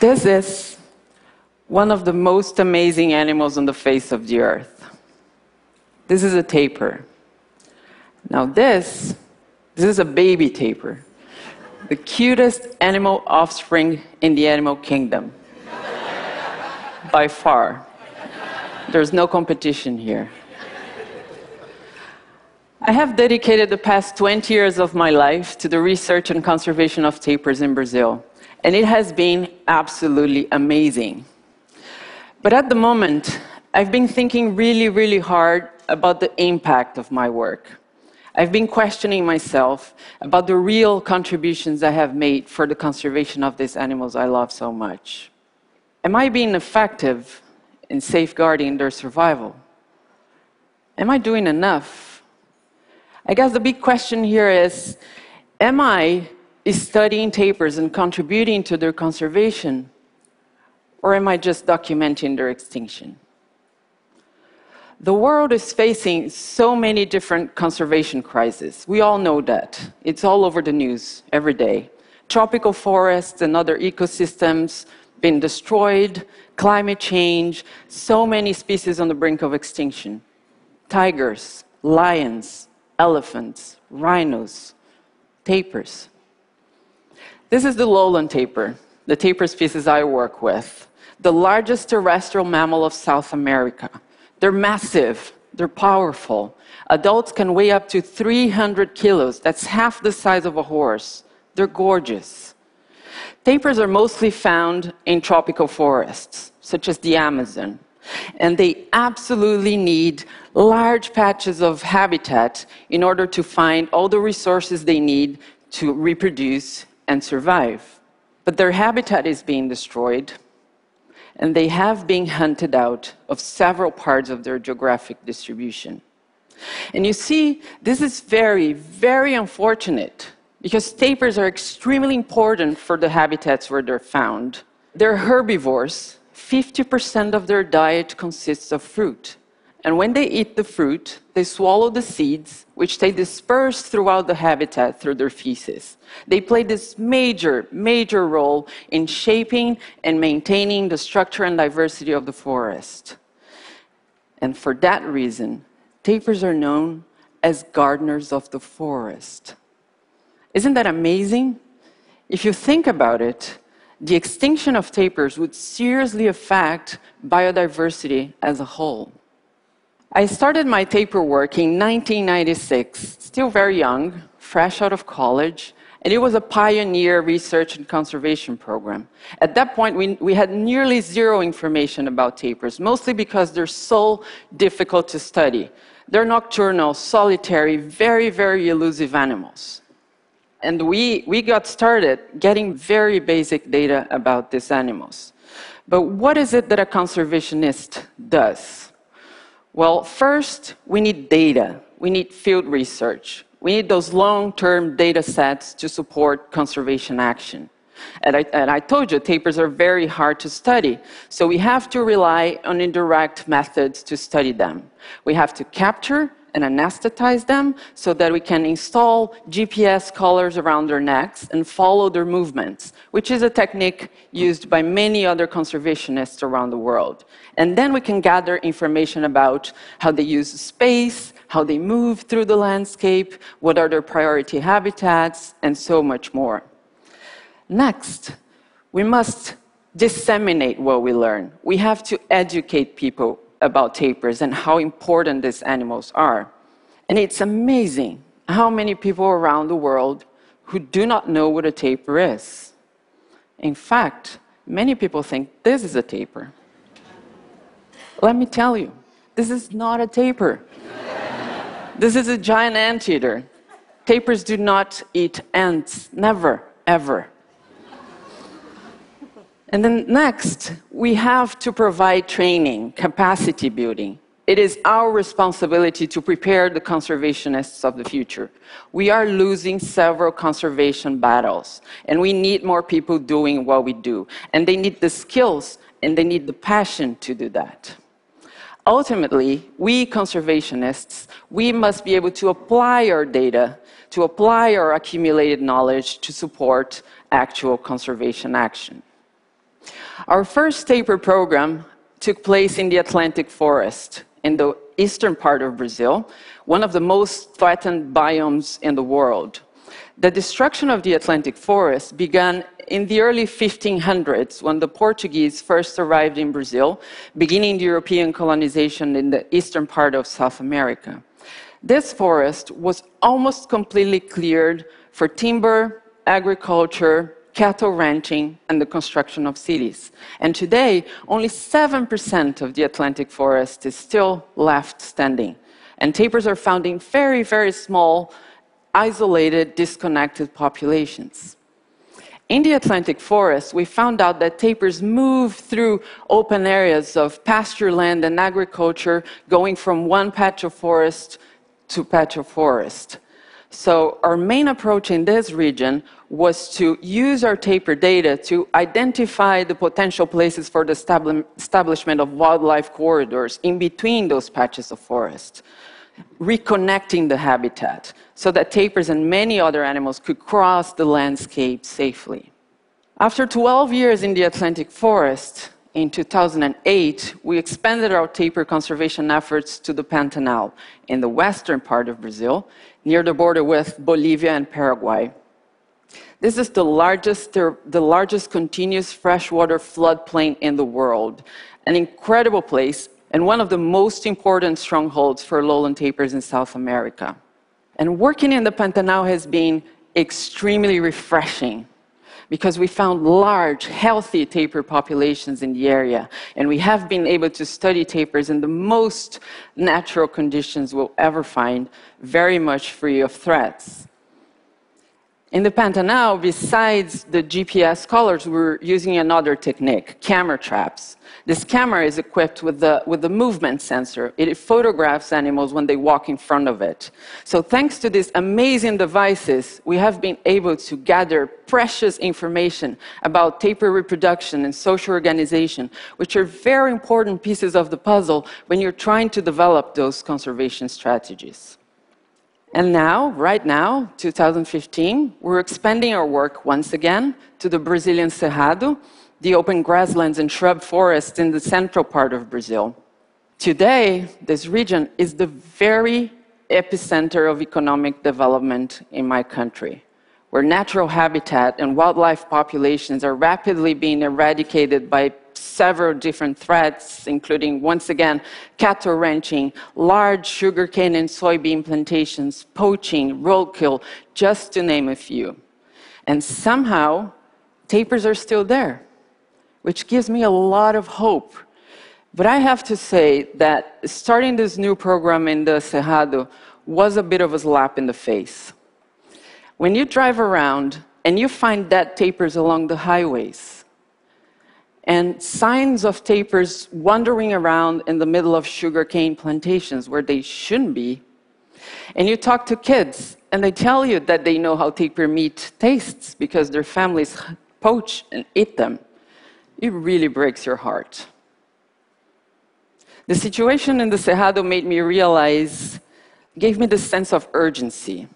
This is one of the most amazing animals on the face of the earth. This is a tapir. Now, this, this is a baby tapir, the cutest animal offspring in the animal kingdom. By far. There's no competition here. I have dedicated the past 20 years of my life to the research and conservation of tapirs in Brazil, and it has been absolutely amazing. But at the moment, I've been thinking really, really hard about the impact of my work. I've been questioning myself about the real contributions I have made for the conservation of these animals I love so much. Am I being effective in safeguarding their survival? Am I doing enough? I guess the big question here is Am I studying tapirs and contributing to their conservation? Or am I just documenting their extinction? The world is facing so many different conservation crises. We all know that. It's all over the news every day. Tropical forests and other ecosystems being destroyed, climate change, so many species on the brink of extinction. Tigers, lions, elephants, rhinos, tapirs. This is the lowland tapir, the tapir species I work with, the largest terrestrial mammal of South America. They're massive, they're powerful. Adults can weigh up to 300 kilos, that's half the size of a horse. They're gorgeous. Tapirs are mostly found in tropical forests, such as the Amazon, and they absolutely need large patches of habitat in order to find all the resources they need to reproduce and survive. But their habitat is being destroyed and they have been hunted out of several parts of their geographic distribution. And you see, this is very, very unfortunate because tapirs are extremely important for the habitats where they're found. They're herbivores. 50% of their diet consists of fruit. And when they eat the fruit, they swallow the seeds, which they disperse throughout the habitat through their feces. They play this major, major role in shaping and maintaining the structure and diversity of the forest. And for that reason, tapirs are known as gardeners of the forest. Isn't that amazing? If you think about it, the extinction of tapirs would seriously affect biodiversity as a whole. I started my tapir work in 1996, still very young, fresh out of college, and it was a pioneer research and conservation program. At that point, we, we had nearly zero information about tapirs, mostly because they're so difficult to study. They're nocturnal, solitary, very, very elusive animals. And we, we got started getting very basic data about these animals. But what is it that a conservationist does? Well, first, we need data. We need field research. We need those long term data sets to support conservation action. And I, and I, told you, tapirs are very hard to study. So we have to rely on indirect methods to study them. We have to capture and anesthetize them so that we can install GPS collars around their necks and follow their movements, which is a technique used by many other conservationists around the world. And then we can gather information about how they use space, how they move through the landscape, what are their priority habitats, and so much more. Next, we must disseminate what we learn. We have to educate people about tapirs and how important these animals are. And it's amazing how many people around the world who do not know what a tapir is. In fact, many people think this is a tapir. Let me tell you, this is not a tapir. this is a giant anteater. Tapirs do not eat ants, never, ever. And then next, we have to provide training, capacity building. It is our responsibility to prepare the conservationists of the future. We are losing several conservation battles, and we need more people doing what we do. And they need the skills and they need the passion to do that. Ultimately, we conservationists, we must be able to apply our data, to apply our accumulated knowledge to support actual conservation action. Our first tapir program took place in the Atlantic forest in the eastern part of Brazil, one of the most threatened biomes in the world. The destruction of the Atlantic forest began in the early 1500s when the Portuguese first arrived in Brazil, beginning the European colonization in the eastern part of South America. This forest was almost completely cleared for timber, agriculture, cattle ranching, and the construction of cities. And today, only 7% of the Atlantic forest is still left standing. And tapirs are found in very, very small, isolated, disconnected populations. In the Atlantic forest, we found out that tapirs move through open areas of pasture land and agriculture, going from one patch of forest to patch of forest. So, our main approach in this region was to use our tapir data to identify the potential places for the establishment of wildlife corridors in between those patches of forest, reconnecting the habitat so that tapirs and many other animals could cross the landscape safely. After 12 years in the Atlantic forest, in 2008, we expanded our tapir conservation efforts to the Pantanal in the western part of Brazil, near the border with Bolivia and Paraguay. This is the largest, the largest continuous freshwater floodplain in the world, an incredible place and one of the most important strongholds for lowland tapirs in South America. And working in the Pantanal has been extremely refreshing because we found large, healthy tapir populations in the area. And we have been able to study tapirs in the most natural conditions we'll ever find, very much free of threats. In the Pantanal, besides the GPS collars, we're using another technique, camera traps. This camera is equipped with the, with the movement sensor. It photographs animals when they walk in front of it. So, thanks to these amazing devices, we have been able to gather precious information about tapir reproduction and social organization, which are very important pieces of the puzzle when you're trying to develop those conservation strategies. And now, right now, 2015, we're expanding our work once again to the Brazilian Cerrado, the open grasslands and shrub forests in the central part of Brazil. Today, this region is the very epicenter of economic development in my country, where natural habitat and wildlife populations are rapidly being eradicated by several different threats, including, once again, cattle ranching, large sugarcane and soybean plantations, poaching, roadkill, just to name a few. And somehow, tapirs are still there, which gives me a lot of hope. But I have to say that starting this new program in the Cerrado was a bit of a slap in the face. When you drive around and you find dead tapirs along the highways, and signs of tapirs wandering around in the middle of sugarcane plantations where they shouldn't be. And you talk to kids, and they tell you that they know how tapir meat tastes because their families poach and eat them. It really breaks your heart. The situation in the Cerrado made me realize, gave me the sense of urgency.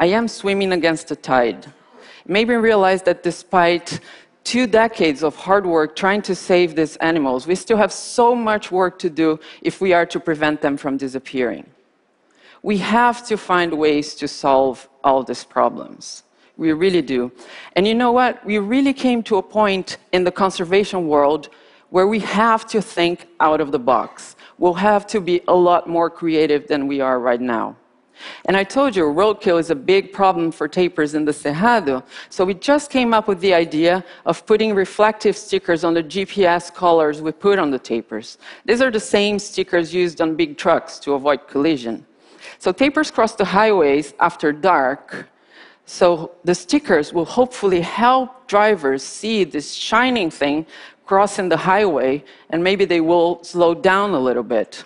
I am swimming against the tide. Made me realize that despite two decades of hard work trying to save these animals, we still have so much work to do if we are to prevent them from disappearing. We have to find ways to solve all these problems. We really do. And you know what? We really came to a point in the conservation world where we have to think out of the box. We'll have to be a lot more creative than we are right now. And I told you, roadkill is a big problem for tapirs in the Cerrado. So we just came up with the idea of putting reflective stickers on the GPS collars we put on the tapirs. These are the same stickers used on big trucks to avoid collision. So tapirs cross the highways after dark. So the stickers will hopefully help drivers see this shining thing crossing the highway, and maybe they will slow down a little bit.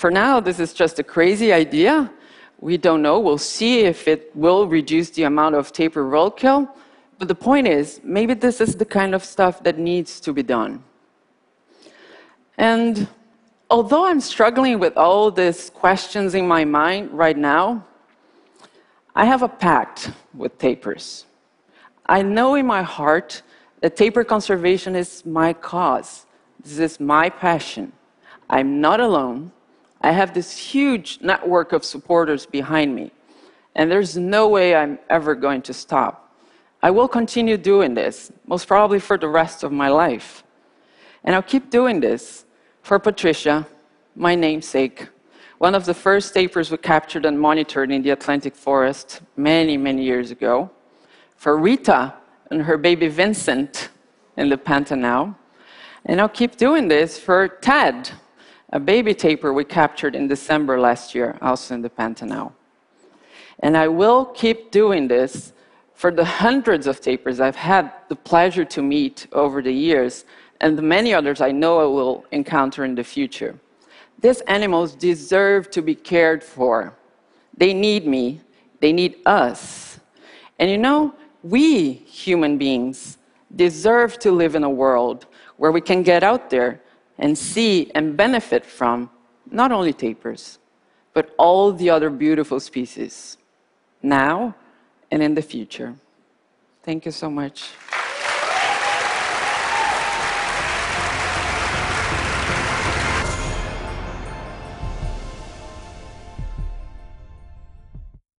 For now, this is just a crazy idea. We don't know. We'll see if it will reduce the amount of tapir roadkill. But the point is, maybe this is the kind of stuff that needs to be done. And although I'm struggling with all these questions in my mind right now, I have a pact with tapirs. I know in my heart that tapir conservation is my cause. This is my passion. I'm not alone. I have this huge network of supporters behind me, and there's no way I'm ever going to stop. I will continue doing this, most probably for the rest of my life. And I'll keep doing this for Patricia, my namesake, one of the first tapirs we captured and monitored in the Atlantic forest many, many years ago, for Rita and her baby Vincent in the Pantanal, and I'll keep doing this for Ted, a baby tapir we captured in December last year, also in the Pantanal. And I will keep doing this for the hundreds of tapirs I've had the pleasure to meet over the years, and the many others I know I will encounter in the future. These animals deserve to be cared for. They need me, they need us. And you know, we human beings deserve to live in a world where we can get out there and see and benefit from not only tapirs, but all the other beautiful species, now and in the future. Thank you so much.